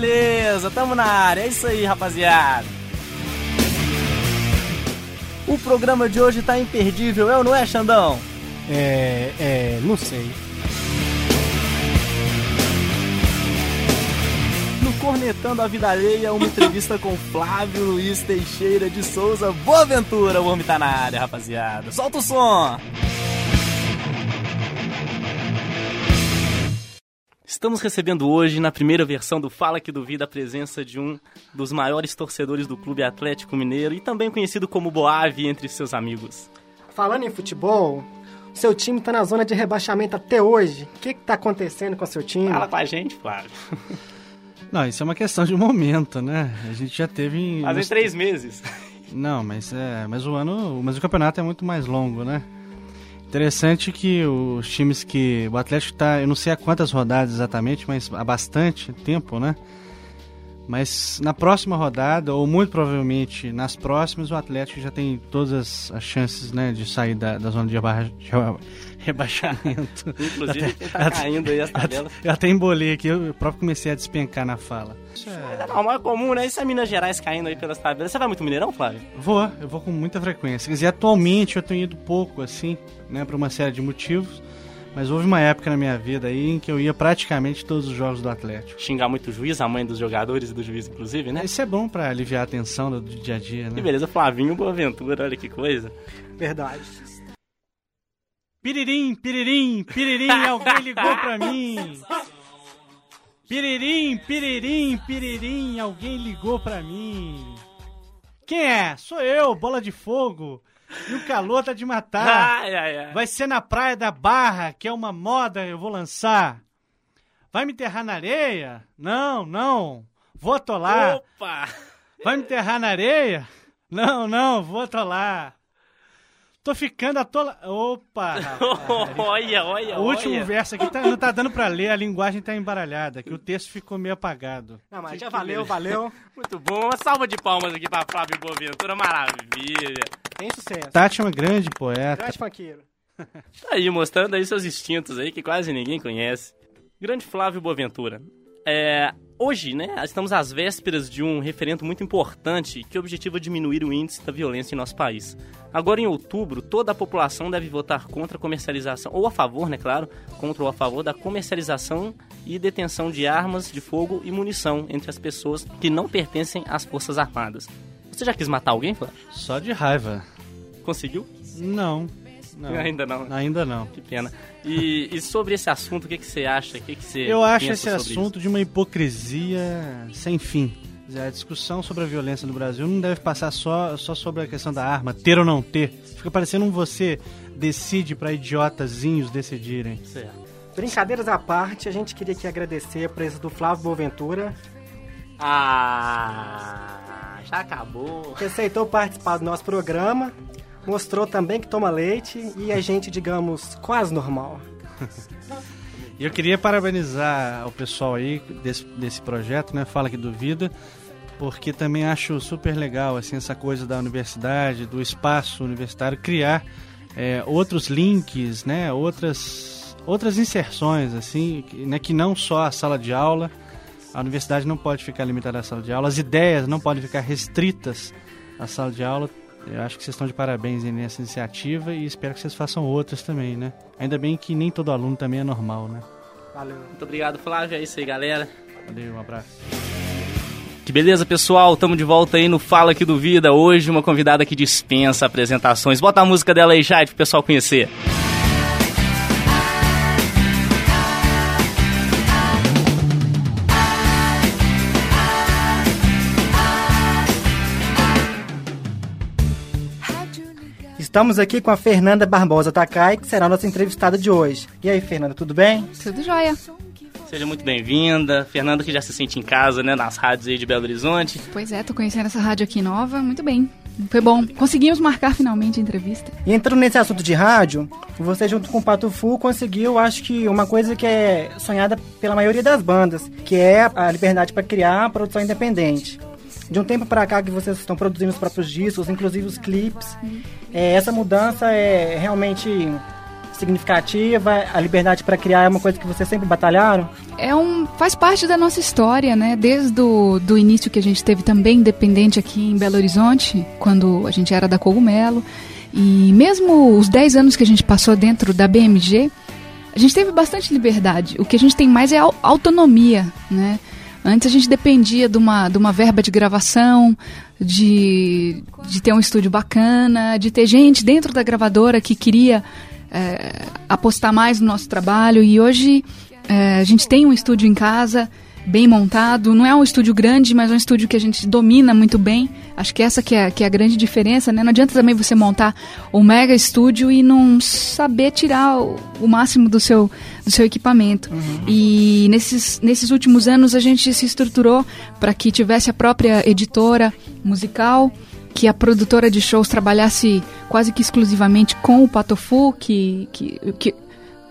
beleza, tamo na área, é isso aí, rapaziada. O programa de hoje tá imperdível, é ou não é, Xandão? É, é, não sei. No Cornetando a Vida Alheia, uma entrevista com Flávio Luiz Teixeira de Souza. Boa aventura, o homem tá na área, rapaziada. Solta o som! Estamos recebendo hoje, na primeira versão do Fala Que Duvida, a presença de um dos maiores torcedores do Clube Atlético Mineiro e também conhecido como Boave entre seus amigos. Falando em futebol, seu time tá na zona de rebaixamento até hoje. O que que tá acontecendo com o seu time? Fala com a gente, Flávio. Não, isso é uma questão de momento, né? A gente já teve. Fazem três meses. Não, mas é. Mas o ano. Mas o campeonato é muito mais longo, né? Interessante que os times que. O Atlético tá. Eu não sei há quantas rodadas exatamente, mas há bastante tempo, né? Mas na próxima rodada, ou muito provavelmente nas próximas, o Atlético já tem todas as chances né, de sair da, da zona de, reba de rebaixamento. Inclusive, até, tá caindo aí as tabelas. Eu até embolei aqui, eu próprio comecei a despencar na fala. Isso é, é normal, é comum, né? Isso é Minas Gerais caindo aí pelas tabelas. Você vai muito Mineirão, Flávio? Vou, eu vou com muita frequência. Quer dizer, atualmente eu tenho ido pouco, assim, né, por uma série de motivos. Mas houve uma época na minha vida aí em que eu ia praticamente todos os jogos do Atlético. Xingar muito o juiz, a mãe dos jogadores e do juiz, inclusive, né? Isso é bom para aliviar a tensão do dia a dia, né? Que beleza, Flavinho Boaventura, olha que coisa. Verdade. Piririm, piririm, piririm, alguém ligou pra mim. Piririm, piririm, piririm, alguém ligou pra mim. Quem é? Sou eu, bola de fogo. E o calor tá de matar. Ai, ai, ai. Vai ser na Praia da Barra, que é uma moda eu vou lançar. Vai me enterrar na areia? Não, não. Vou atolar. Opa! Vai me enterrar na areia? Não, não, vou atolar. Tô ficando atola... Opa! olha, olha, O último olha. verso aqui tá- não tá dando pra ler, a linguagem tá embaralhada, que o texto ficou meio apagado. Não, mas já valeu, valeu. Muito bom. Uma salva de palmas aqui pra Flávio Boaventura, maravilha. Tem sucesso. Tati é uma grande poeta. Grande funkeiro. Tá aí, mostrando aí seus instintos aí, que quase ninguém conhece. Grande Flávio Boaventura. É, hoje, né, estamos às vésperas de um referendo muito importante que objetiva diminuir o índice da violência em nosso país. Agora, em outubro, toda a população deve votar contra a comercialização, ou a favor, né, claro, contra ou a favor da comercialização e detenção de armas de fogo e munição entre as pessoas que não pertencem às Forças Armadas. Você já quis matar alguém, Flávio? Só de raiva. Conseguiu? Não. não. Ainda não. Ainda não. Que pena. E, e sobre esse assunto, o que, que você acha? O que, que você Eu acho esse sobre assunto de uma hipocrisia sem fim. A discussão sobre a violência no Brasil não deve passar só, só sobre a questão da arma, ter ou não ter. Fica parecendo um você decide para idiotazinhos decidirem. isso? Certo. Brincadeiras à parte, a gente queria aqui agradecer a presença do Flávio Boaventura, Ah, já acabou. que aceitou participar do nosso programa, mostrou também que toma leite e a gente, digamos, quase normal. E eu queria parabenizar o pessoal aí desse, desse projeto, né? Fala que duvida, porque também acho super legal assim essa coisa da universidade, do espaço universitário criar é, outros links, né? Outras outras inserções assim, que, né? Que não só a sala de aula. A universidade não pode ficar limitada à sala de aula, as ideias não podem ficar restritas à sala de aula. Eu acho que vocês estão de parabéns nessa iniciativa e espero que vocês façam outras também, né? Ainda bem que nem todo aluno também é normal, né? Valeu. Muito obrigado, Flávio. É isso aí, galera. Valeu, um abraço. Que beleza, pessoal. Tamo de volta aí no Fala Que Duvida. Hoje, uma convidada que dispensa apresentações. Bota a música dela aí, Jade, pro pessoal conhecer. Estamos aqui com a Fernanda Barbosa Takai, que será a nossa entrevistada de hoje. E aí, Fernanda, tudo bem? Tudo jóia. Seja muito bem-vinda. Fernanda, que já se sente em casa, né, nas rádios aí de Belo Horizonte. Pois é, tô conhecendo essa rádio aqui nova, muito bem. Foi bom. Conseguimos marcar finalmente a entrevista. E entrando nesse assunto de rádio, você junto com o Pato Fu conseguiu, acho que uma coisa que é sonhada pela maioria das bandas, que é a liberdade para criar a produção independente. De um tempo para cá que vocês estão produzindo os próprios discos, inclusive os clipes, é, essa mudança é realmente significativa? A liberdade para criar é uma coisa que vocês sempre batalharam? É um, faz parte da nossa história, né? Desde o do início que a gente teve também independente aqui em Belo Horizonte, quando a gente era da Cogumelo. E mesmo os 10 anos que a gente passou dentro da BMG, a gente teve bastante liberdade. O que a gente tem mais é autonomia, né? Antes a gente dependia de uma, de uma verba de gravação, de, de ter um estúdio bacana, de ter gente dentro da gravadora que queria é, apostar mais no nosso trabalho. E hoje é, a gente tem um estúdio em casa bem montado. Não é um estúdio grande, mas é um estúdio que a gente domina muito bem. Acho que essa que é, que é a grande diferença, né? Não adianta também você montar um mega estúdio e não saber tirar o, o máximo do seu, do seu equipamento. Uhum. E nesses, nesses últimos anos a gente se estruturou para que tivesse a própria editora musical, que a produtora de shows trabalhasse quase que exclusivamente com o Patofu, que, que, que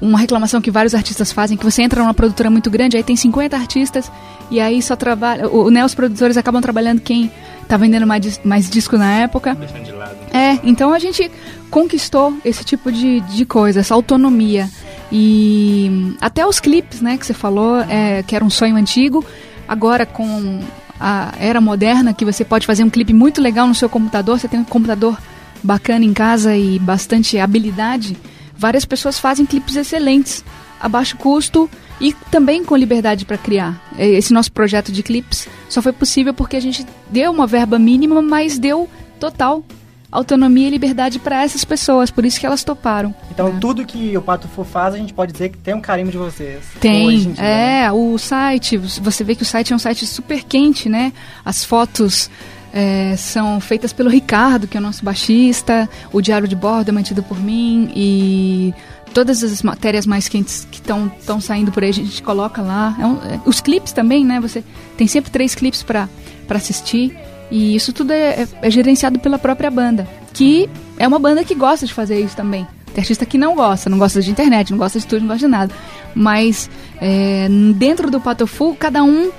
uma reclamação que vários artistas fazem, que você entra numa produtora muito grande, aí tem 50 artistas, e aí só trabalha. O, né, os produtores acabam trabalhando quem tá vendendo mais, mais disco na época. Deixando de lado. É, então a gente conquistou esse tipo de, de coisa, essa autonomia. E até os clipes, né, que você falou, é, que era um sonho antigo, agora com a era moderna, que você pode fazer um clipe muito legal no seu computador, você tem um computador bacana em casa e bastante habilidade várias pessoas fazem clipes excelentes, a baixo custo e também com liberdade para criar. Esse nosso projeto de clipes só foi possível porque a gente deu uma verba mínima, mas deu total autonomia e liberdade para essas pessoas, por isso que elas toparam. Então é. tudo que o Pato Fu faz, a gente pode dizer que tem um carinho de vocês. Tem, é, né? o site, você vê que o site é um site super quente, né? As fotos é, são feitas pelo Ricardo, que é o nosso baixista, o diário de bordo é mantido por mim e todas as matérias mais quentes que estão saindo por aí a gente coloca lá. É um, é, os clipes também, né? Você tem sempre três clipes para assistir e isso tudo é, é, é, gerenciado pela própria banda, que é uma banda que gosta de fazer isso também. Tem artista que não gosta, não gosta de internet, não gosta de tudo, não gosta de nada. Mas é, dentro do Patofu, cada um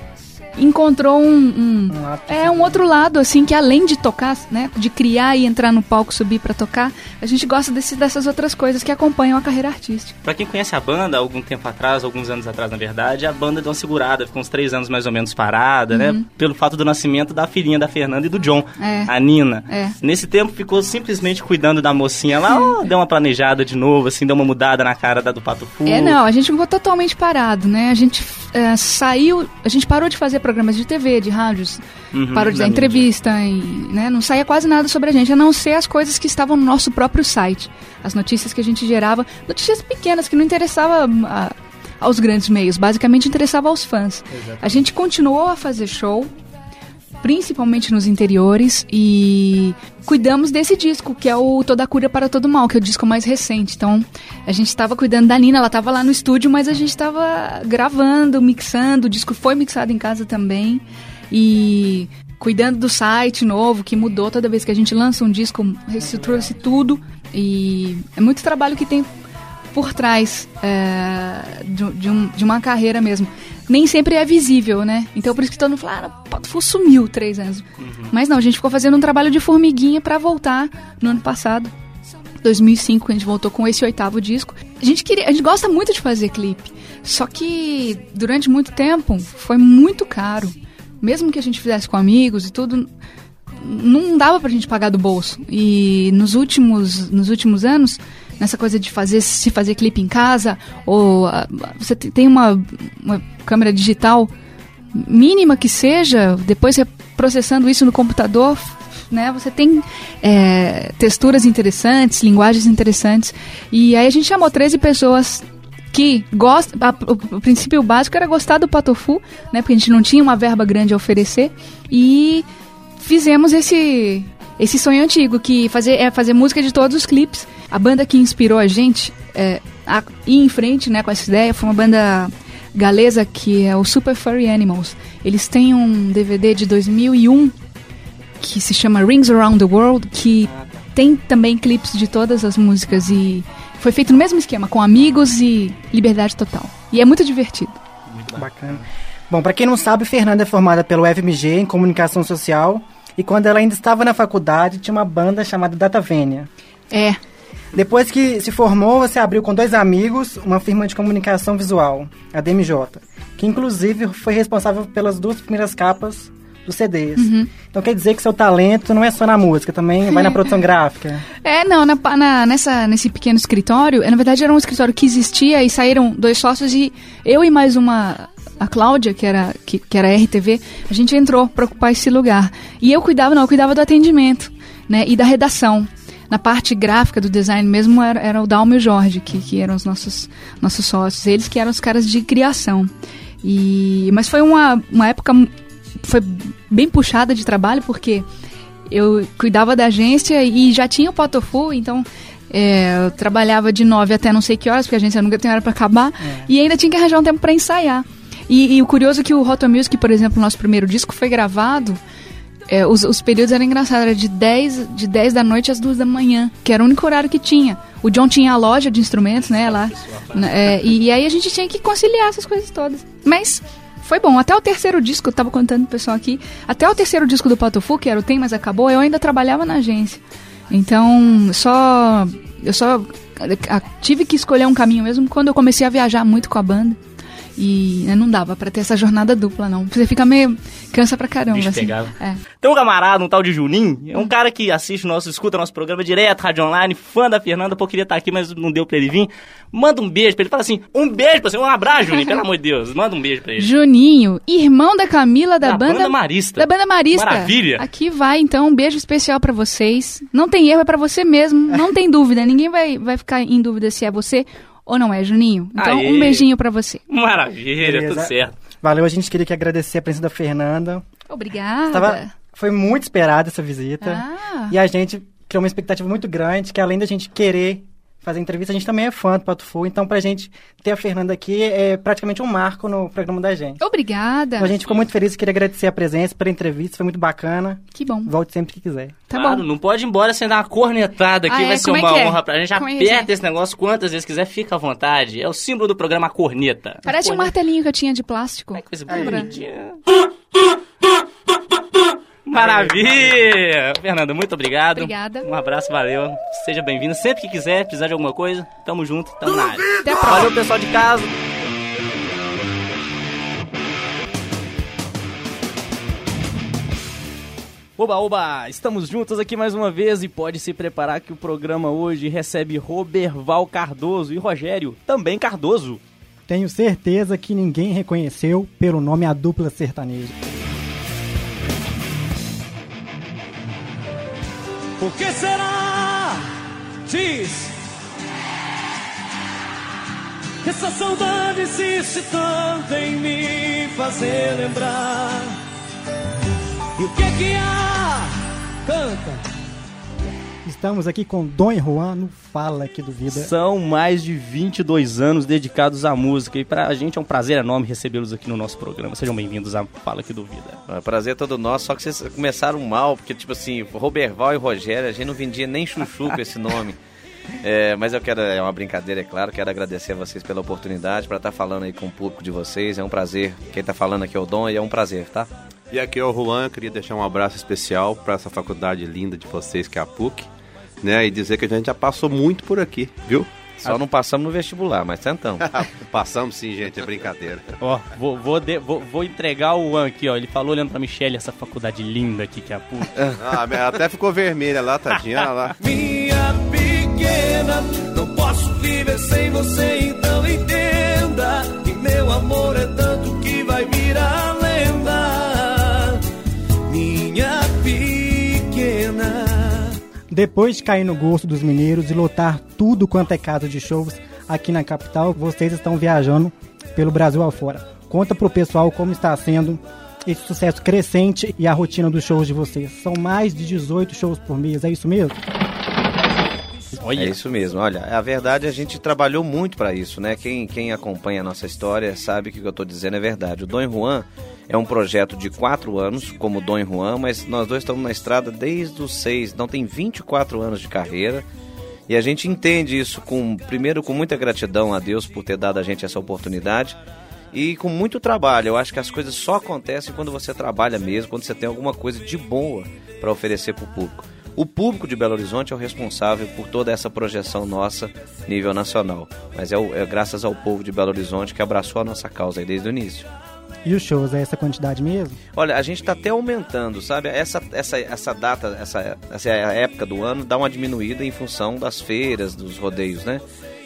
encontrou um, um, um é um outro lado assim que além de tocar, né, de criar e entrar no palco, subir para tocar, a gente gosta desse, dessas outras coisas que acompanham a carreira artística. Para quem conhece a banda, algum tempo atrás, alguns anos atrás, na verdade, a banda deu uma segurada, ficou uns três anos mais ou menos parada, né, uhum. né, pelo fato do nascimento da filhinha da Fernanda e do John, é. a Nina. É. Nesse tempo ficou simplesmente cuidando da mocinha lá, oh, deu uma planejada de novo, assim, deu uma mudada na cara da do Pato Fu. É, não, a gente ficou totalmente parado, né? A gente é, saiu, a gente parou de fazer programas de TV, de rádios, uhum, parou de dar entrevista, e, né, não saía quase nada sobre a gente, a não ser as coisas que estavam no nosso próprio site. As notícias que a gente gerava, notícias pequenas que não interessava a, aos grandes meios, basicamente interessava aos fãs. Exatamente. A gente continuou a fazer show, principalmente nos interiores, e cuidamos desse disco, que é o Toda Cura para Todo Mal, que é o disco mais recente. Então, a gente estava cuidando da Nina, ela estava lá no estúdio, mas a gente estava gravando, mixando, o disco foi mixado em casa também. E cuidando do site novo, que mudou toda vez que a gente lança um disco, reestrutura-se tudo. E é muito trabalho que tem por trás é, de, de, um, de uma carreira mesmo nem sempre é visível, né? Então por isso que todo mundo fala, ah, Pato sumiu três anos. Uhum. Mas não, a gente ficou fazendo um trabalho de formiguinha para voltar no ano passado. 2005, a gente voltou com esse oitavo disco. A gente queria, a gente gosta muito de fazer clipe. Só que durante muito tempo foi muito caro. Mesmo que a gente fizesse com amigos e tudo, não dava pra gente pagar do bolso. E nos últimos, nos últimos anos, nessa coisa de fazer se fazer clipe em casa ou uh, você tem uma, uma câmera digital mínima que seja, depois processando isso no computador, né? Você tem é, texturas interessantes, linguagens interessantes. E aí a gente chamou 13 pessoas que gostam. O princípio básico era gostar do Patofu, né? Porque a gente não tinha uma verba grande a oferecer. E fizemos esse esse sonho antigo, que fazer, é fazer música de todos os clipes. A banda que inspirou a gente é, a ir em frente né, com essa ideia foi uma banda galesa que é o Super Furry Animals. Eles têm um DVD de 2001 que se chama Rings Around the World, que tem também clipes de todas as músicas e foi feito no mesmo esquema, com amigos e liberdade total. E é muito divertido. Muito bacana. Bom, para quem não sabe, Fernanda é formada pelo FMG em Comunicação Social e quando ela ainda estava na faculdade tinha uma banda chamada Datavênia. É, Depois que se formou, você abriu com dois amigos uma firma de comunicação visual, a DMJ, que inclusive foi responsável pelas duas primeiras capas dos CDs. Uhum. Então quer dizer que seu talento não é só na música, também vai na produção gráfica. É, não, na, na- nessa, nesse pequeno escritório, é, na verdade era um escritório que existia e saíram dois sócios e eu e mais uma, a Cláudia, que era, que, que era RTV, a gente entrou para ocupar esse lugar. E eu cuidava, não, eu cuidava do atendimento, né, e da redação. Na parte gráfica do design mesmo era, era o Dalmo e o Jorge, que, que eram os nossos, nossos sócios. Eles que eram os caras de criação. E, mas foi uma, uma época foi bem puxada de trabalho, porque eu cuidava da agência e já tinha o Potofu, então é, eu trabalhava de nove até não sei que horas, porque a agência nunca tem hora para acabar, e ainda tinha que arranjar um tempo para ensaiar. E, e o curioso é que o Roto Music, por exemplo, nosso primeiro disco foi gravado, é, os, os períodos eram engraçados, era de 10, de 10 da noite às 2 da manhã, que era o único horário que tinha. O John tinha a loja de instrumentos, né, lá, né, é, e, e aí a gente tinha que conciliar essas coisas todas. Mas foi bom. Até o terceiro disco, eu tava contando pro pessoal aqui, até o terceiro disco do Patofu, que era o Tem Mas Acabou, eu ainda trabalhava na agência. Então, só. Eu só tive que escolher um caminho mesmo quando eu comecei a viajar muito com a banda. E né, não dava pra ter essa jornada dupla, não. Você fica meio. cansa pra caramba. Assim. É. Tem um camarada, um tal de Juninho, é um cara que assiste o nosso, escuta nosso programa direto, rádio online, fã da Fernanda, pô, queria estar aqui, mas não deu pra ele vir. Manda um beijo pra ele, fala assim, um beijo pra você, um abraço, Juninho, pelo amor de Deus, manda um beijo pra ele. Juninho, irmão da Camila da, Da banda Marista. Da banda Marista. Maravilha. Aqui vai então um beijo especial pra vocês. Não tem erro, é pra você mesmo, não tem dúvida. Ninguém vai, vai ficar em dúvida se é você ou não é, Juninho. Então Aê. um beijinho pra você. Maravilha, Beleza. tudo certo. Valeu, a gente queria que agradecer a presença da Fernanda. Obrigada. Tava, foi muito esperada essa visita. Ah. E a gente criou uma expectativa muito grande, que além da gente querer fazer entrevista, a gente também é fã do Pato Fu. Então, pra gente ter a Fernanda aqui é praticamente um marco no programa da gente. Obrigada. Então, a gente ficou muito feliz e queria agradecer a presença pela entrevista, foi muito bacana. Que bom. Volte sempre que quiser. Tá claro, bom. não pode ir embora sem dar uma cornetada aqui, Ah, é? vai ser Como é uma é? honra pra gente. Como é que Aperta é? esse negócio quantas vezes quiser, fica à vontade. É o símbolo do programa Corneta. Parece um Corneta. martelinho que eu tinha de plástico. Ai, coisa bonitinha. Maravilha! Fernanda, muito obrigado. Obrigada. Um abraço, valeu. Seja bem-vindo. Sempre que quiser, precisar de alguma coisa, tamo junto, tamo na área. Até a próxima. Valeu, pessoal de casa. Oba, oba! Estamos juntos aqui mais uma vez e pode se preparar que o programa hoje recebe Roberval Cardoso e Rogério, também Cardoso. Tenho certeza que ninguém reconheceu pelo nome a dupla sertaneja. Por que será? Diz. Que essa saudade insiste tanto em me fazer lembrar. E o que é que há? Canta. Estamos aqui com Dom Juan no Fala que Duvida. São mais de 22 anos dedicados à música e pra gente é um prazer enorme recebê-los aqui no nosso programa. Sejam bem-vindos à Fala Que Duvida. É prazer todo nosso, só que vocês começaram mal, porque, tipo assim, Roberval e Rogério, a gente não vendia nem chuchu com esse nome. É, mas eu quero, é uma brincadeira, é claro, quero agradecer a vocês pela oportunidade para estar falando aí com o público de vocês. É um prazer. Quem tá falando aqui é o Dom e é um prazer, tá? E aqui é o Juan, eu queria deixar um abraço especial para essa faculdade linda de vocês, que é a PUC, né? E dizer que a gente já passou muito por aqui, viu? Só não passamos no vestibular, mas tentamos. Passamos sim, gente, é brincadeira. Ó, vou, vou, de- vou- vou entregar o Juan aqui, ó. Ele falou olhando pra Michelle, essa faculdade linda aqui que é a PUC. Ah, ela até ficou vermelha lá, tadinha, olha lá. Minha pequena, não posso viver sem você, então entenda que meu amor é tanto que vai virar Depois de cair no gosto dos mineiros e lotar tudo quanto é casa de shows aqui na capital, vocês estão viajando pelo Brasil afora. Conta pro pessoal como está sendo esse sucesso crescente e a rotina dos shows de vocês. São mais de 18 shows por mês, é isso mesmo? Olha, É isso mesmo. Olha, a verdade a gente trabalhou muito para isso, né? Quem, quem acompanha a nossa história sabe que o que eu tô dizendo é verdade. O Dom Juan é um projeto de quatro anos, como Dom Juan, mas nós dois estamos na estrada desde os seis, não tem 24 anos de carreira. E a gente entende isso com, primeiro, com muita gratidão a Deus por ter dado a gente essa oportunidade e com muito trabalho. Eu acho que as coisas só acontecem quando você trabalha mesmo, quando você tem alguma coisa de boa para oferecer para o público. O público de Belo Horizonte é o responsável por toda essa projeção nossa nível nacional. Mas é, o, é graças ao povo de Belo Horizonte que abraçou a nossa causa aí desde o início. E os shows, é essa quantidade mesmo? Olha, a gente está até aumentando, sabe? Essa, essa, essa data, essa, essa época do ano dá uma diminuída em função das feiras, dos rodeios, né?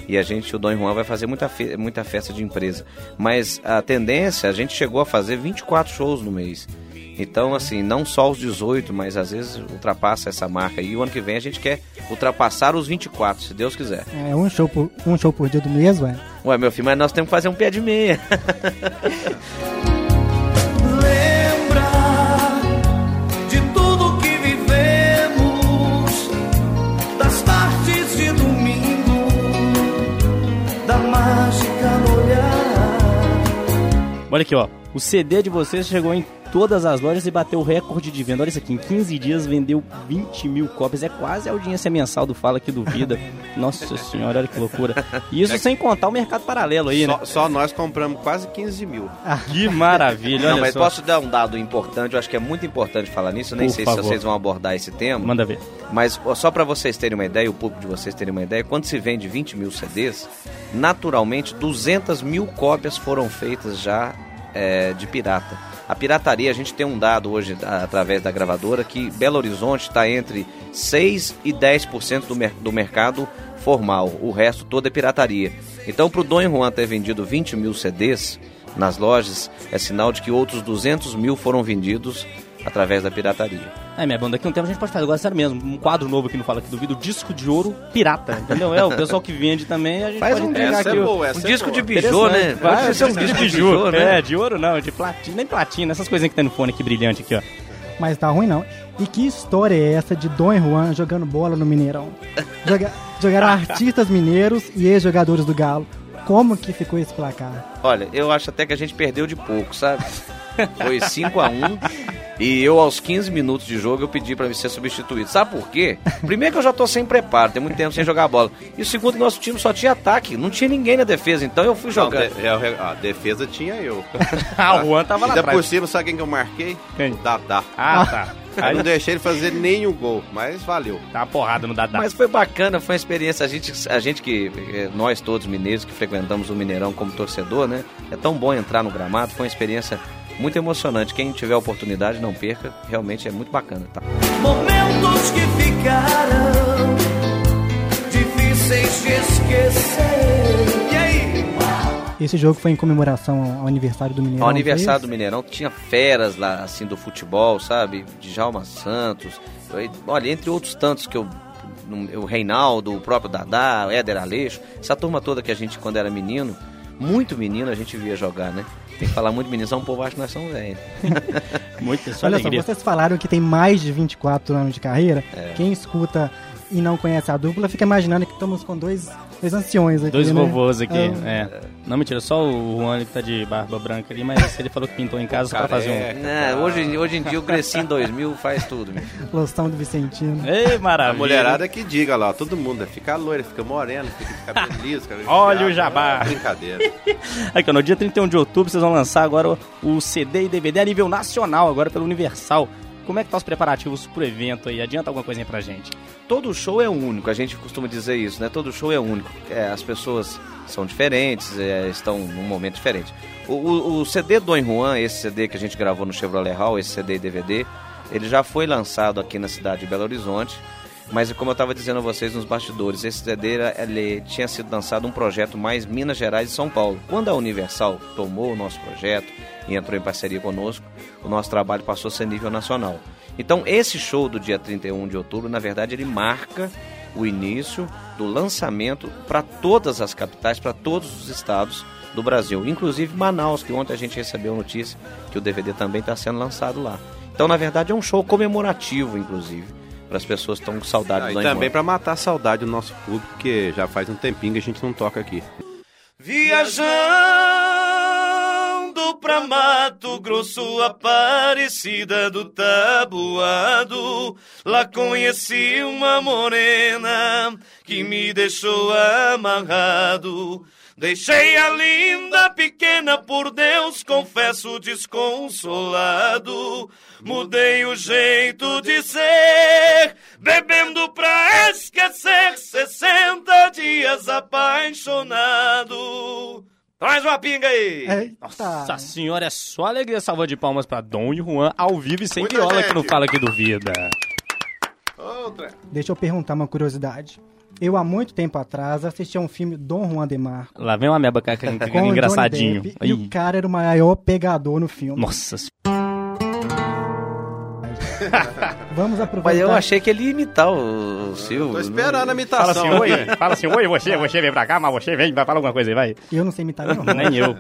E a gente, o Dom Juan, vai fazer muita, fe muita festa de empresa. Mas a tendência, a gente chegou a fazer 24 shows no mês. Então, assim, não só os 18, mas às vezes ultrapassa essa marca. E o ano que vem a gente quer ultrapassar os 24, se Deus quiser. É, um show por, um show por dia do mês, ué? Ué, meu filho, mas nós temos que fazer um pé de meia. Lembra de tudo que vivemos, das tardes de domingo, da mágica no olhar. Olha aqui, ó. O CD de vocês chegou em todas as lojas e bateu o recorde de venda. Olha isso aqui, em 15 dias vendeu 20 mil cópias. É quase a audiência mensal do Fala que duvida. Nossa senhora, olha que loucura. Isso sem contar o mercado paralelo aí, né? Só, só nós compramos quase 15 mil. Que maravilha, Não, mas só. posso dar um dado importante, eu acho que é muito importante falar nisso, eu nem Por sei favor. se vocês vão abordar esse tema. Manda ver. Mas só para vocês terem uma ideia, o público de vocês terem uma ideia, quando se vende 20 mil CDs, naturalmente 200 mil cópias foram feitas já é, de pirata. A pirataria, a gente tem um dado hoje através da gravadora que Belo Horizonte está entre 6 e 10% do, mer do mercado formal. O resto todo é pirataria. Então, para o Dom Juan ter vendido 20 mil CDs nas lojas, é sinal de que outros 200 mil foram vendidos através da pirataria. É, minha banda, daqui a um tempo a gente pode fazer, agora sério mesmo, um quadro novo aqui no Fala que Duvido, disco de ouro pirata, entendeu? É, o pessoal que vende também, a gente Faz pode um aqui. é boa, essa um é disco boa. de bijô, né? Vai, ser um disco de bijô, né? É, de ouro não, de platina, nem platina, essas coisinhas que tem no fone aqui brilhante aqui, ó. Mas tá ruim não. E que história é essa de Dom Juan jogando bola no Mineirão? Joga, jogaram artistas mineiros e ex-jogadores do Galo. Como que ficou esse placar? Olha, eu acho até que a gente perdeu de pouco, sabe? Foi 5 a 1 e eu aos 15 minutos de jogo eu pedi pra ser substituído. Sabe por quê? Primeiro que eu já tô sem preparo, tem muito tempo sem jogar bola. E o segundo que nosso time só tinha ataque, não tinha ninguém na defesa, então eu fui jogar. de- é, a defesa tinha eu. Ah, o Juan tava lá Ainda atrás. por cima, sabe quem que eu marquei? Quem? O Dadá. Ah, tá. Aí não deixei ele fazer nenhum gol, mas valeu. tá uma porrada no Dadá. Mas foi bacana, foi uma experiência. A gente, a gente que, eh, nós todos mineiros que frequentamos o Mineirão como torcedor, né? É tão bom entrar no gramado, foi uma experiência muito emocionante. Quem tiver a oportunidade, não perca, realmente é muito bacana, tá? Momentos que ficaram difíceis de esquecer. E aí? Esse jogo foi em comemoração ao aniversário do Mineirão. Ao aniversário do? Mineirão tinha feras lá, assim, do futebol, sabe? Djalma Santos, eu- olha, entre outros tantos que eu. O Reinaldo, o próprio Dadá, o Éder Aleixo, essa turma toda que a gente, quando era menino, muito menino, a gente via jogar, né? Tem que falar muito menino, só um povo acha que nós somos velhos. Muito só Olha alegria. só, vocês falaram que tem mais de 24 anos de carreira. É. Quem escuta e não conhece a dupla fica imaginando que estamos com dois, dois anciões aqui, Dois né? vovôs aqui, É. é. Não, mentira, só o Juan que tá de barba branca ali, mas ele falou que pintou em casa só pra fazer um... Né, hoje, hoje em dia o Cresci em 2000 faz tudo, meu. Loção do Vicentino. Ei, A maravilha. mulherada que diga lá, todo mundo, né? fica loira, fica morena, fica de cabelo liso, cabelo Olha o jabá. é Brincadeira. Aqui, ó, no dia 31 de outubro vocês vão lançar agora o CD e DVD a nível nacional, agora pelo Universal. Como é que tá os preparativos pro evento aí? Adianta alguma coisinha pra gente? Todo show é único, a gente costuma dizer isso, né? Todo show é único. É, as pessoas são diferentes, é, estão num momento diferente. O, o- o CD do Dom Juan, esse CD que a gente gravou no Chevrolet Hall, esse CD e DVD, ele já foi lançado aqui na cidade de Belo Horizonte. Mas como eu estava dizendo a vocês nos bastidores, esse CD ele tinha sido lançado um projeto mais Minas Gerais e São Paulo. Quando a Universal tomou o nosso projeto e entrou em parceria conosco, o nosso trabalho passou a ser nível nacional. Então esse show do dia 31 de outubro, na verdade, ele marca o início do lançamento para todas as capitais, para todos os estados do Brasil, inclusive Manaus, que ontem a gente recebeu notícia que o DVD também está sendo lançado lá. Então, na verdade, é um show comemorativo, inclusive, para as pessoas que estão com saudade Ah, do e também pra matar a saudade do nosso público, porque já faz um tempinho que a gente não toca aqui. Viajando pra Mato Grosso, Aparecida do Tabuado, lá conheci uma morena que me deixou amarrado. Deixei a linda pequena, por Deus, confesso desconsolado. Mudei o jeito de ser, Bebendo pra esquecer 60 dias apaixonado. Traz uma pinga aí. Eita. Nossa senhora, é só alegria. Salva de palmas pra Dom e Juan, ao vivo e sem Muita viola, gente. que não fala aqui duvida. Outra. Deixa eu perguntar uma curiosidade. Eu, há muito tempo atrás, assisti a um filme Dom Juan de Marco. Lá vem uma meba com aquele com engraçadinho. Depp, E o cara era o maior pegador no filme. Nossa senhora. Vamos aproveitar. Mas eu achei que ele ia imitar o, o Silvio. Tô esperando a Fala imitação. assim, oi, fala assim, oi, você, você vem pra cá, mas você vem, vai falar alguma coisa aí, vai. Eu não sei imitar não. Nem eu.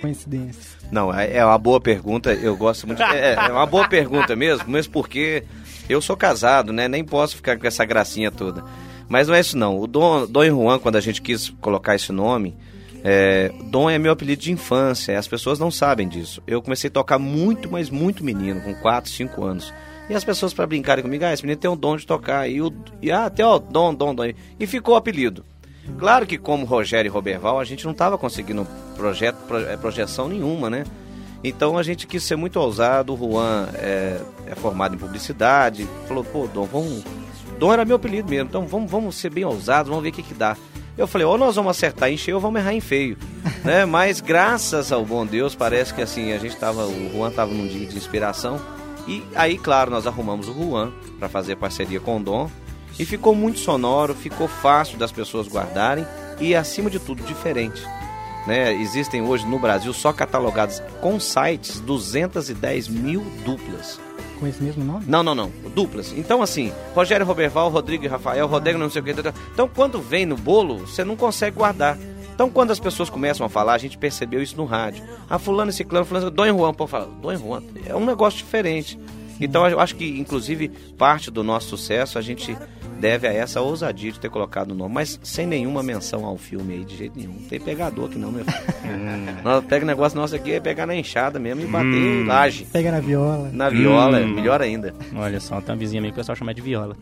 Coincidência. Não, é é uma boa pergunta. Eu gosto muito. É, é uma boa pergunta mesmo, mesmo porque eu sou casado, né? Nem posso ficar com essa gracinha toda. Mas não é isso não. O Dom, Dom Juan, quando a gente quis colocar esse nome, é, Dom é meu apelido de infância. As pessoas não sabem disso. Eu comecei a tocar muito, mas muito menino, com 4, 5 anos. E as pessoas para brincarem comigo, ah, esse menino tem um dom de tocar. E, o, e ah, tem ó, Dom, Dom, Dom. E ficou o apelido. Claro que como Rogério e Roberval, a gente não estava conseguindo projeto, pro- eh, projeção nenhuma, né? Então a gente quis ser muito ousado. O Juan é, é formado em publicidade. Falou, pô, Dom, vamos. Dom era meu apelido mesmo, então vamos, vamos ser bem ousados, vamos ver o que, que dá. Eu falei, ou nós vamos acertar em cheio ou vamos errar em feio. né? Mas graças ao bom Deus, parece que assim, a gente tava. O Juan tava num dia de inspiração. E aí, claro, nós arrumamos o Juan para fazer parceria com o Dom. E ficou muito sonoro, ficou fácil das pessoas guardarem e, acima de tudo, diferente. Né? Existem hoje no Brasil só catalogados com sites 210 mil duplas. Com esse mesmo nome? Não, não, não. Duplas. Então, assim, Rogério Roberval, Rodrigo e Rafael, Rodrigo não sei o que. Então, quando vem no bolo, você não consegue guardar. Então, quando as pessoas começam a falar, a gente percebeu isso no rádio. Ah, fulano e ciclano, fulano, Dom Juan, pô, fala, Dom Juan, é um negócio diferente. Então, eu acho que, inclusive, parte do nosso sucesso a gente deve a essa ousadia de ter colocado o nome, mas sem nenhuma menção ao filme aí, de jeito nenhum. Não tem pegador aqui não, meu filho. Nós pega o negócio nosso aqui, é pegar na enxada mesmo e bater em laje. Pega na viola. Na viola, Hum. melhor ainda. Olha só, tem uma vizinha minha que o pessoal chama de viola.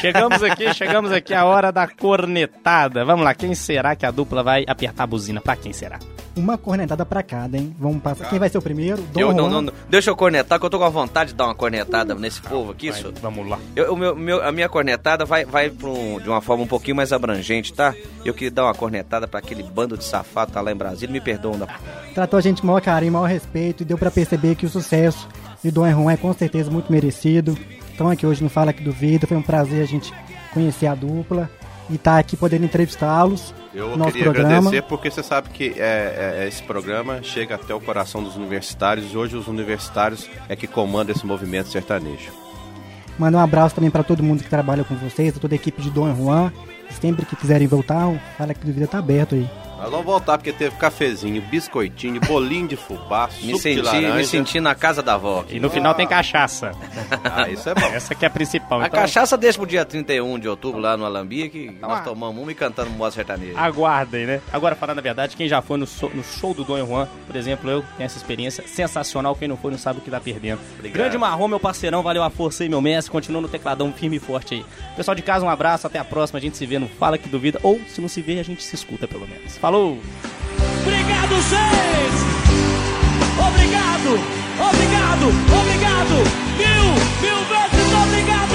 Chegamos aqui, chegamos aqui a hora da cornetada. Vamos lá, quem será que a dupla vai apertar a buzina? Pra quem será? Uma cornetada pra cada, hein? Vamos passar. Quem vai ser o primeiro? Dom Eu, não, não. Deixa eu cornetar, que eu tô com a vontade de dar uma cornetada nesse povo aqui. Vai, senhor. vamos lá. Eu- o meu- meu- a minha cornetada vai, vai um- de uma forma um pouquinho mais abrangente, tá? Eu queria dar uma cornetada pra aquele bando de safado que tá lá em Brasília. Me perdoam. Da... Tratou a gente com maior carinho, maior respeito e deu pra perceber que o sucesso de Dom Juan é com certeza muito merecido. Então aqui hoje no Fala Que Duvida, foi um prazer a gente conhecer a dupla e estar aqui podendo entrevistá-los Eu no nosso queria programa. agradecer porque você sabe que é, é, esse programa chega até o coração dos universitários e hoje os universitários é que comandam esse movimento sertanejo. Mandar um abraço também pra todo mundo que trabalha com vocês, a toda a equipe de Dom Juan. Sempre que quiserem voltar, o Fala Que Duvida tá aberto aí. Nós vamos voltar porque teve cafezinho, biscoitinho, bolinho de fubá, Me suco senti, de laranja. me senti na casa da avó. E no final tem cachaça. Ah, isso é bom. Essa que é a principal. A Então, cachaça deixa pro dia 31 de outubro lá no Alambique, que nós tomamos uma e cantando moda sertaneja. Aguardem, né? Agora, falando a verdade, quem já foi no, so- no show do Dom Juan, por exemplo, eu tenho essa experiência sensacional. Quem não foi não sabe o que tá perdendo. Obrigado. Grande Marrom, meu parceirão, valeu a força aí, meu mestre. Continua no tecladão firme e forte aí. Pessoal de casa, um abraço, até a próxima. A gente se vê no Fala Que Duvida. Ou, se não se vê, a gente se escuta pelo menos. Falou! Obrigado, gente! Obrigado! Obrigado! Obrigado! Mil, mil vezes obrigado!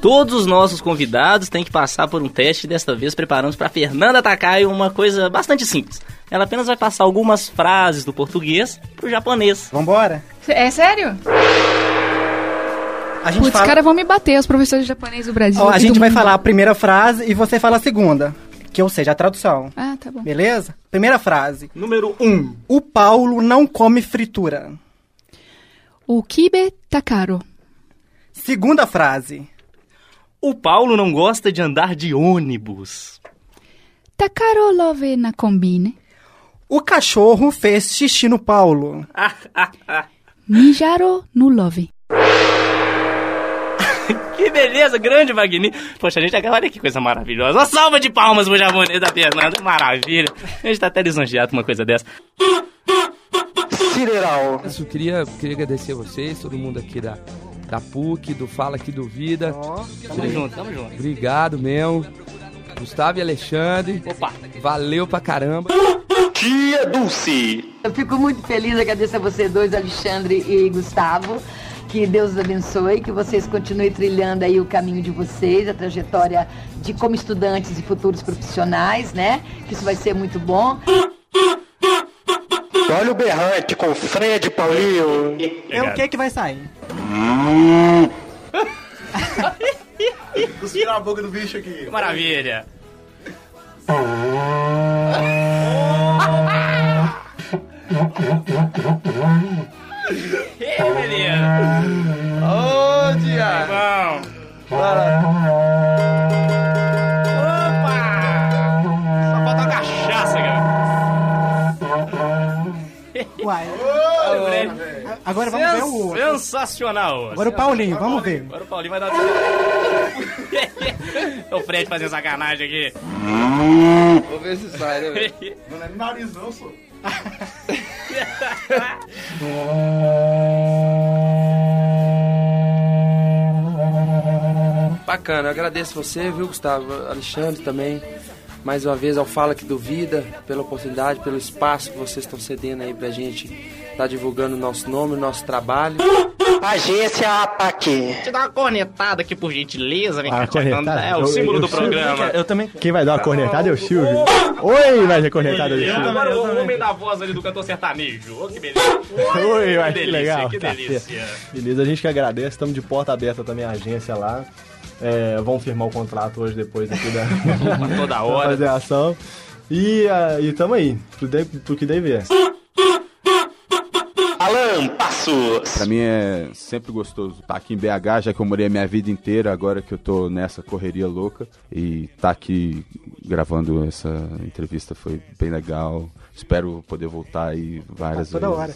Todos os nossos convidados têm que passar por um teste. Desta vez preparamos para Fernanda Takai uma coisa bastante simples. Ela apenas vai passar algumas frases do português pro japonês. Vambora? É sério? A gente, Putz, fala... cara, vão me bater, os professores de japonês do Brasil. Ó, a gente vai mundo. falar a primeira frase e você fala a segunda. Que ou seja, a tradução. Ah, tá bom. Beleza? Primeira frase. Número 1. Um. O Paulo não come fritura. O kibe tá caro. Segunda frase. O Paulo não gosta de andar de ônibus. Tá caro love na combine. O cachorro fez xixi no Paulo. Mijaro no love. Que beleza, grande Magni. Poxa, a gente acaba olha que coisa maravilhosa. Uma salva de palmas pro japonês da Fernanda. Maravilha. A gente tá até lisonjeado com uma coisa dessa. Cireral. Eu queria, queria agradecer a vocês, todo mundo aqui da, da PUC, do Fala Que Duvida. Tamo junto, tamo junto. Obrigado mesmo. Gustavo e Alexandre. Opa. Valeu pra caramba. Tia Dulce. Eu fico muito feliz, agradeço a vocês dois, Alexandre e Gustavo. Que Deus os abençoe, que vocês continuem trilhando aí o caminho de vocês, a trajetória de como estudantes e futuros profissionais, né? Que isso vai ser muito bom. Olha o berrante com Fred Paulinho. É o que que vai sair? Cuspiram a boca do bicho aqui. Maravilha. Ei, menino. Ô, dia! Bom. Opa! Só falta uma cachaça, cara. Uai. Agora vamos ver o outro. Sensacional. Agora o Paulinho, vamos ver. Agora o Paulinho vai dar... o Fred fazendo sacanagem aqui. Vou ver se sai, né, velho? Não é nariz não, sou. Bacana, agradeço você, viu, Gustavo? Alexandre também. Mais uma vez ao Fala que Duvida, pela oportunidade, pelo espaço que vocês estão cedendo aí pra gente estar divulgando o nosso nome, o nosso trabalho. Agência APAC. Te dá uma cornetada aqui, por gentileza. Vem Ah, cá? É o Eu- símbolo eu- do eu- programa. Eu também. Quem vai dar uma cornetada é o Silvio. Oi, vai ser cornetada do Silvio. agora o homem da voz ali do cantor sertanejo. Ô, que beleza. Oi, vai que que delícia, legal. que Tá, delícia. Beleza, a gente que agradece, estamos de porta aberta também a agência lá. É, vamos firmar o contrato hoje depois aqui da Toda hora. fazer a ação. E, ah, e tamo aí, pro, de, pro que deve ver. Passos. Pra mim é sempre gostoso estar aqui em BH, já que eu morei a minha vida inteira, agora que eu tô nessa correria louca. E tá aqui gravando essa entrevista foi bem legal. Espero poder voltar aí várias Toda vezes. hora.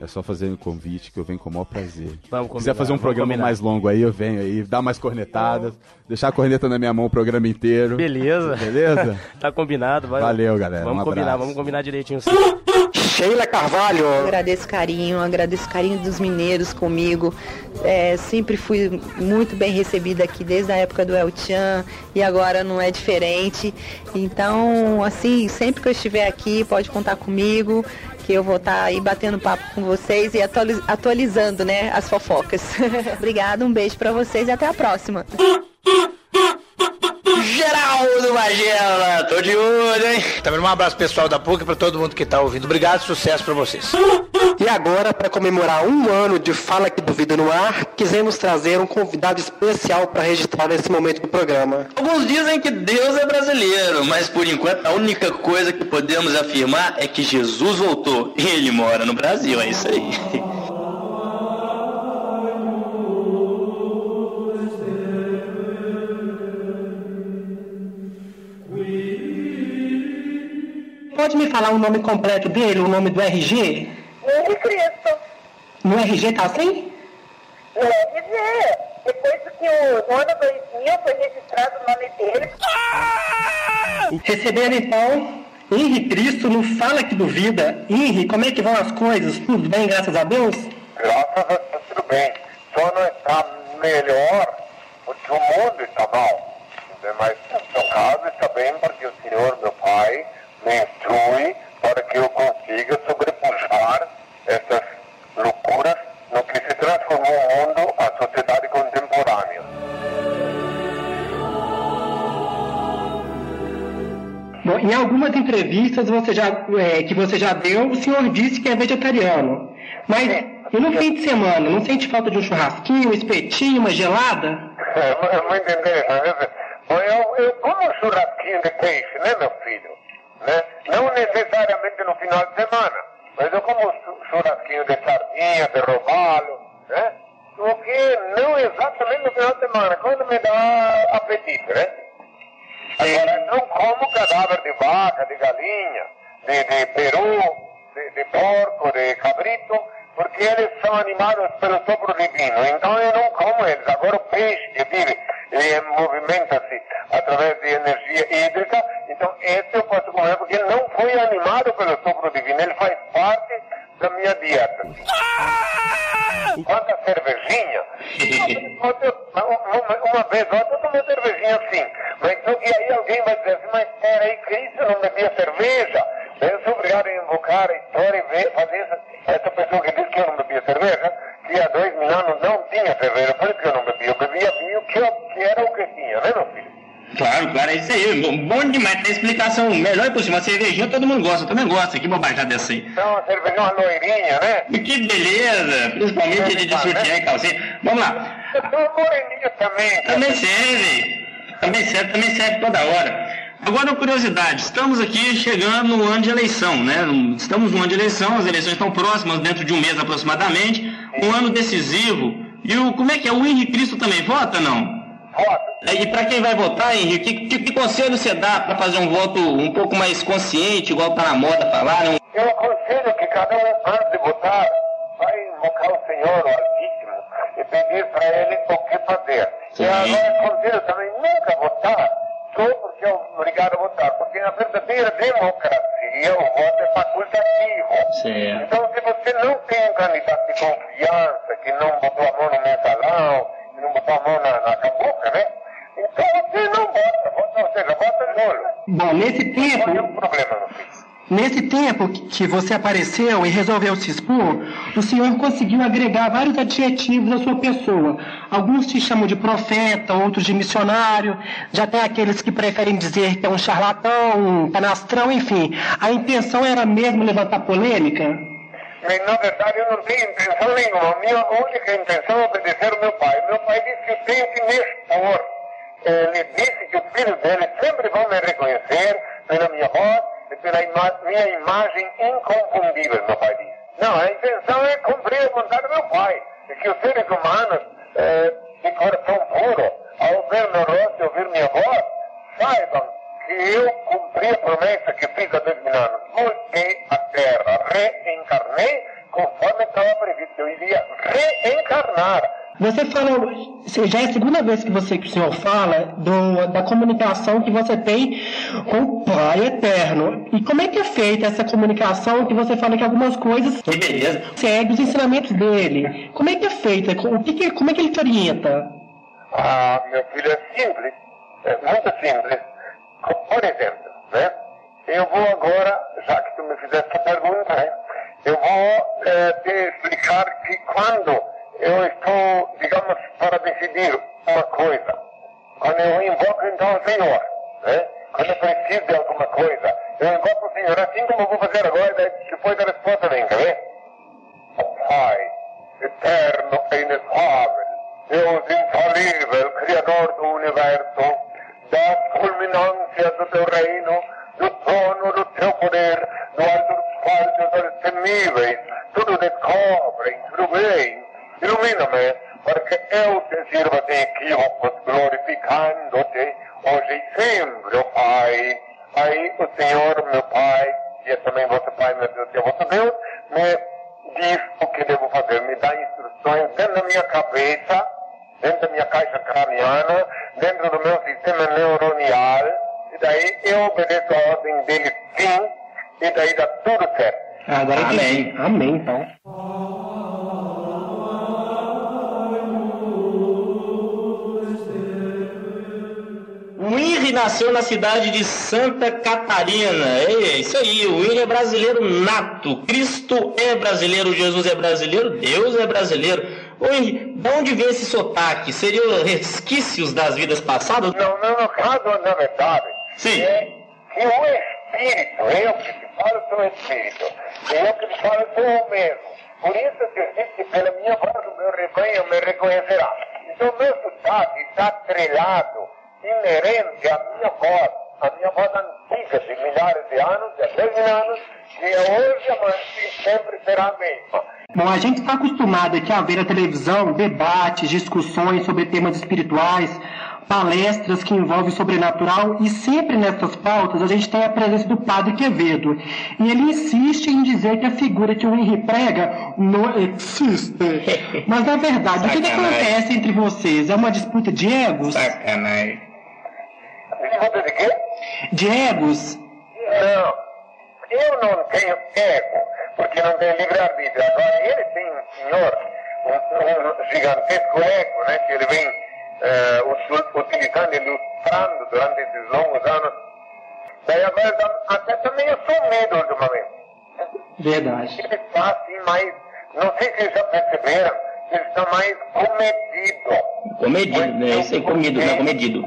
É só fazer um convite que eu venho com o maior prazer. Vamos Se combinar, quiser fazer um programa combinar. mais longo aí, eu venho aí, dar mais cornetadas, deixar a corneta na minha mão o programa inteiro. Beleza. Beleza? Tá combinado. Vai. Valeu, galera. Vamos um combinar, abraço. vamos combinar direitinho sim. Sheila Carvalho. Agradeço carinho, agradeço carinho dos mineiros comigo. É, sempre fui muito bem recebida aqui desde a época do El Chan e agora não é diferente. Então, assim, sempre que eu estiver aqui, pode contar comigo, que eu vou estar aí batendo papo com vocês e atualiz- atualizando, né, as fofocas. Obrigada, um beijo pra vocês e até a próxima. Geraldo Magela, tô de olho, hein? Também um abraço pessoal da PUC pra todo mundo que tá ouvindo. Obrigado, sucesso pra vocês. E agora, para comemorar um ano de Fala que Duvida no ar, quisemos trazer um convidado especial para registrar esse momento do programa. Alguns dizem que Deus é brasileiro, mas por enquanto a única coisa que podemos afirmar é que Jesus voltou e ele mora no Brasil, é isso aí. Pode me falar o nome completo dele, o nome do RG? Henrique Cristo. No RG tá assim? No RG. Depois que o no ano 2000 foi registrado o nome dele. Recebendo então Henri Cristo no Fala que Duvida. Henri, como é que vão as coisas? Tudo bem, graças a Deus? Graças a Deus, tudo bem. Só não está melhor porque o mundo está mal. Mas no seu caso está bem porque o Senhor, meu Pai, me instrui para que eu consiga sobrepujar essas loucuras no que se transformou o mundo, a sociedade contemporânea. Bom, em algumas entrevistas você já, é, que você já deu, o senhor disse que é vegetariano. Mas e no fim de semana, não sente falta de um churrasquinho, um espetinho, uma gelada? Eu vou entender, eu, eu como um churrasquinho de peixe, né, meu filho? Né? Não necessariamente no final de semana, mas eu como chu- churrasquinho de sardinha, de robalo, né? O que não exatamente no final de semana, quando me dá apetite, né? Agora, não como cadáver de vaca, de galinha, de, de peru, de, de porco, de cabrito, porque eles são animados pelo sopro divino. Então eu não como eles. Agora o peixe que vive, ele movimenta-se através de energia hídrica. Então esse eu posso comer porque ele não foi animado pelo sopro divino. Ele faz parte da minha dieta. Quanto a cervejinha, uma, uma vez ou outra eu tomei cervejinha sim. Mas só que aí alguém vai dizer assim, mas era Cristo, não bebia cerveja. Eu sou obrigado a invocar a história e ver, fazer essa, essa pessoa que diz que eu não bebia cerveja, que há dois mil anos não tinha cerveja, por isso que eu não bebia. Eu bebia vinho que, eu, que era o que tinha, né, meu filho? Claro, claro, é isso aí. Bom- Bom demais, tem explicação melhor impossível. Uma cervejinha todo mundo gosta, eu também gosto. Que bobagem dessa aí. Então, uma cervejinha, uma loirinha, né? Que beleza, principalmente de, de sutiã e calcinha. Vamos lá. Eu sou moreninho também. Também serve. Também serve, também serve toda hora. Agora, uma curiosidade, estamos aqui chegando no ano de eleição, né? Estamos no ano de eleição, as eleições estão próximas, dentro de um mês aproximadamente, um ano decisivo. E o, como é que é? O Henrique Cristo também vota, não? Vota. E para quem vai votar, Henrique, que, que, conselho você dá para fazer um voto um pouco mais consciente, igual tá na moda falar, né? Eu aconselho que cada um, antes de votar, vai invocar o Senhor, o Altíssimo, e pedir para ele o que fazer. E agora aconselho também nunca votar só porque é obrigado a votar, porque na verdadeira democracia o voto é facultativo. Certo. Então, se você não tem um candidato de confiança, que não botou a mão no mensalão, que não botou a mão na, cambuca, né? Então você não vota, vota ou seja, vota nulo. Bom, nesse tempo, Qual é o problema, meu filho? nesse tempo que você apareceu e resolveu se expor, o senhor conseguiu agregar vários adjetivos à sua pessoa. Alguns te chamam de profeta, outros de missionário, já tem aqueles que preferem dizer que é um charlatão, um canastrão, enfim. A intenção era mesmo levantar polêmica? Na verdade, eu não tenho intenção nenhuma. A minha única intenção é obedecer o meu pai. Meu pai disse que eu tenho que me expor. Ele disse que os filhos dele sempre vão me reconhecer pela minha voz e pela ima minha imagem inconfundível, meu pai disse. Não, a intenção é cumprir a vontade do meu pai. E que os seres humanos eh, de coração puro, ao ver meu rosto e ouvir minha voz, saibam que eu cumpri a promessa que fiz há dois mil anos. Voltei à Terra, reencarnei conforme estava previsto. Eu iria reencarnar. Você fala, já é a segunda vez que você que o senhor fala do, da comunicação que você tem com o Pai Eterno. E como é que é feita essa comunicação que você fala que algumas coisas Que beleza. segue os ensinamentos dele? Como é que é feita? O que que- como é que ele te orienta? Ah, meu filho, é simples. É muito simples. Por exemplo, né? Eu vou agora, já que tu me fizeste essa pergunta, né? Eu vou eh, te explicar que quando eu estou, digamos, para decidir uma coisa, quando eu invoco então o Senhor, né? Quando eu preciso de alguma coisa, eu invoco o Senhor, assim como eu vou fazer agora, depois a resposta vem, quer ver? Pai, eterno e inefável, Deus infalível, Criador do universo, das culminâncias do teu reino, sem equívocos, glorificando-te hoje e sempre, ó Pai. Aí o Senhor, meu Pai, e é também vosso Pai, meu Deus, e é vosso Deus, me diz o que devo fazer, me dá instruções dentro da minha cabeça, dentro da minha caixa craniana, dentro do meu sistema neuronial, e daí eu obedeço a ordem dele sim, e daí dá tudo certo. Agora Amém. Amém, então. Nasceu na cidade de Santa Catarina. É isso aí, o Henry é brasileiro nato. Cristo é brasileiro, Jesus é brasileiro, Deus é brasileiro. Henry, de onde vem esse sotaque? Seriam resquícios das vidas passadas? Não, não, no caso, na verdade, Sim. é que o Espírito, eu que te falo sou o Espírito, eu que te falo sou o mesmo. Por isso que diz que pela minha voz o meu rebanho me reconhecerá. Então meu sotaque está atrelado, inerente à minha voz, à minha voz antiga de milhares de anos, de dois mil anos, que é hoje, amanhã e sempre será a mesma. Bom, a gente está acostumado aqui a ver na televisão debates, discussões sobre temas espirituais, palestras que envolvem o sobrenatural e sempre nessas pautas a gente tem a presença do Padre Quevedo. E ele insiste em dizer que a figura que o Henry prega não existe. Mas na verdade, o que, que acontece entre vocês? É uma disputa de egos? Sacanagem. Disputa de quê? De egos? Não, eu não tenho ego, porque não tenho livre-arbítrio. Agora, ele tem um senhor, um, um gigantesco ego, né, que ele vem eh, usu- utilizando e ilustrando durante esses longos anos. Daí agora até tá meio sumido ultimamente. Verdade. Ele está assim mais, não sei se vocês já perceberam, ele está mais comedido. Comedido, né? Isso aí, comido, não comedido.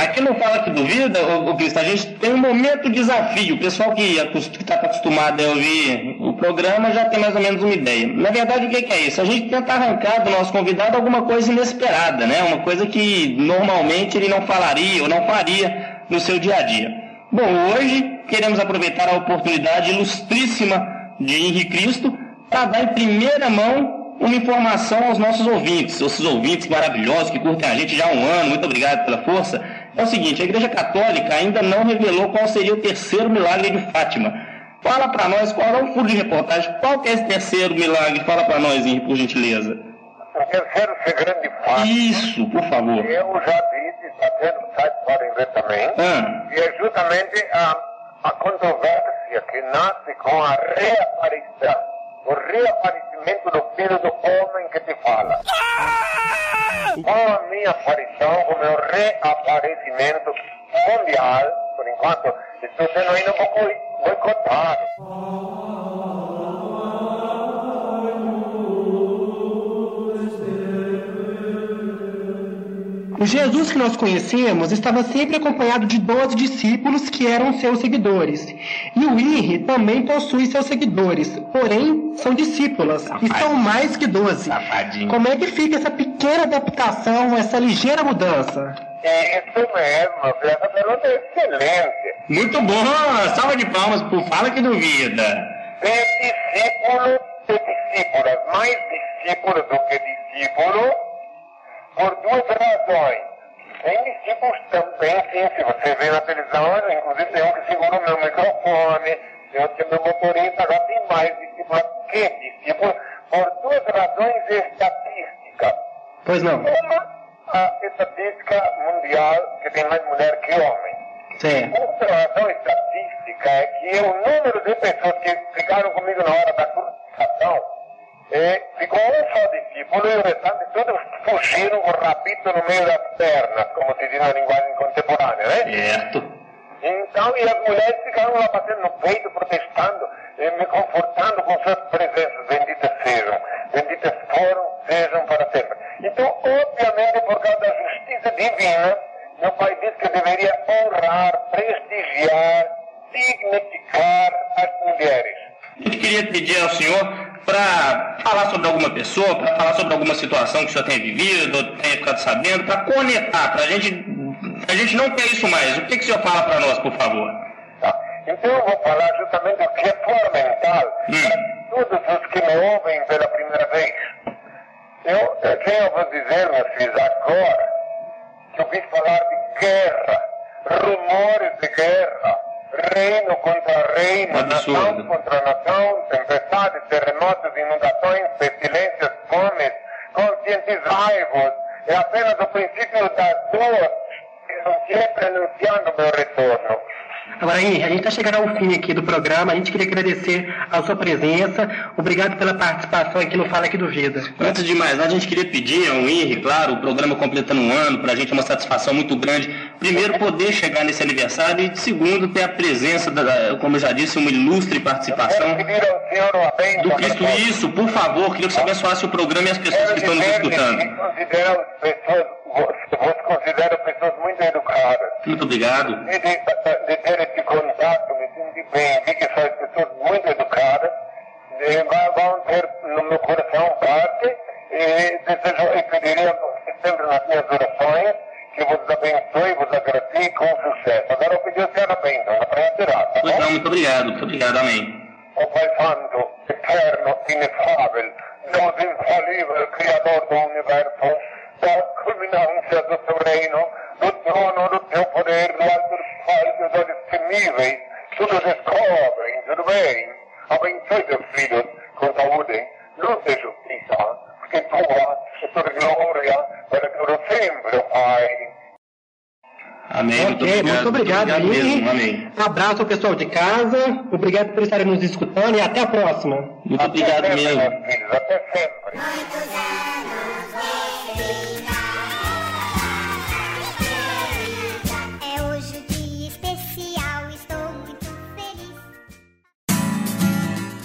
Aqui não fala que duvida, ô, Cristo, a gente tem um momento desafio. O pessoal que está acostumado a ouvir o programa já tem mais ou menos uma ideia. Na verdade, o que, que é isso? A gente tenta arrancar do nosso convidado alguma coisa inesperada, né? Uma coisa que normalmente ele não falaria ou não faria no seu dia a dia. Bom, hoje queremos aproveitar a oportunidade ilustríssima de Henrique Cristo para dar em primeira mão uma informação aos nossos ouvintes, esses ouvintes maravilhosos que curtem a gente já há um ano, muito obrigado pela força. É o seguinte, a Igreja Católica ainda não revelou qual seria o terceiro milagre de Fátima. Fala para nós, qual é o furo de reportagem, qual é esse terceiro milagre? Fala para nós, Henrique, por gentileza. O terceiro segredo de Fátima. Isso, por favor. Eu já disse, está tendo site podem ver também. Ah. E é justamente a, a controvérsia que nasce com a reaparição, o reaparecimento do Filho do Homem que te fala. Com a minha aparição, com o meu reaparecimento mundial, por enquanto, estou sendo ainda um pouco boicotado. O Jesus que nós conhecemos estava sempre acompanhado de 12 discípulos que eram seus seguidores. E o IRI também possui seus seguidores, porém são discípulas e são mais que 12. Como é que fica essa pequena adaptação, essa ligeira mudança? É isso mesmo, essa pergunta é excelente. Muito bom, salva de palmas por Fala que Duvida. Ser discípulo de discípulas, mais discípulo do que discípulo, por duas razões. Tem discípulos também, sim, se você vê na televisão, inclusive tem um que segura o meu microfone, tem outro que é meu motorista, agora tem mais discípulos que discípulos, por duas razões estatísticas. Pois não. Uma, a estatística mundial que tem mais mulher que homem. Certo. Outra razão estatística é que o número de pessoas que ficaram comigo na hora da crucificação é, ficou um só discípulo e o restante todos fugiram com o rabito no meio das pernas, como se diz na linguagem contemporânea, né? Certo. Então, e as mulheres ficaram lá batendo no peito, protestando, eh, me confortando com suas presenças. Benditas sejam, benditas foram, sejam para sempre. Então, obviamente, por causa da justiça divina, meu pai disse que eu deveria honrar, prestigiar, dignificar as mulheres. A gente queria pedir ao senhor para falar sobre alguma pessoa, para falar sobre alguma situação que o senhor tenha vivido, ou tenha ficado sabendo, para conectar, para a gente, a gente não ter isso mais. O que, que o senhor fala para nós, por favor? Então eu vou falar justamente o que é fundamental para todos os que me ouvem pela primeira vez. Eu, eu tenho a dizer, meus filhos, agora que ouvi falar de guerra, rumores de guerra, reino contra reino, nação contra nação, tempestades, terremotos, inundações, pestilências, fomes, conscientizai-vos. É apenas o princípio das duas que estão sempre anunciando meu retorno. Agora, Henrique, a gente está chegando ao fim aqui do programa. A gente queria agradecer a sua presença. Obrigado pela participação aqui no Fala Aqui do Vida. Antes de mais nada, a gente queria pedir ao Henrique, claro, o programa completando um ano, para a gente é uma satisfação muito grande. Primeiro, poder chegar nesse aniversário e, segundo, ter a presença, da, como eu já disse, uma ilustre participação do Cristo. Isso, por favor, queria que você abençoasse o programa e as pessoas que estão nos escutando. Vos considero pessoas muito educadas. Muito obrigado. E de, de ter esse contato, me senti bem, vi que são pessoas muito educadas, vão- ter no meu coração parte, e desejo e pediria sempre nas minhas orações que vos abençoe, vos agracie com sucesso. Agora eu pedi a senhora bênção, na praia tirar, tá Pois bom? não, muito obrigado, muito obrigado, amém. Ó Pai Santo, eterno, inefável, Deus infalível, Criador do Universo, da culminância do teu reino, do trono do teu poder, do alto dos céus, dos olhos temíveis, tudo descobrem, tudo bem. Abençoe teus filhos com saúde, luz e justiça, porque tua é tua glória, para todo sempre, Pai. Amém, muito Ok, obrigado. muito obrigado, mesmo, Henrique. amém. Um abraço ao pessoal de casa. Obrigado por estarem nos escutando e até a próxima. Muito obrigado mesmo.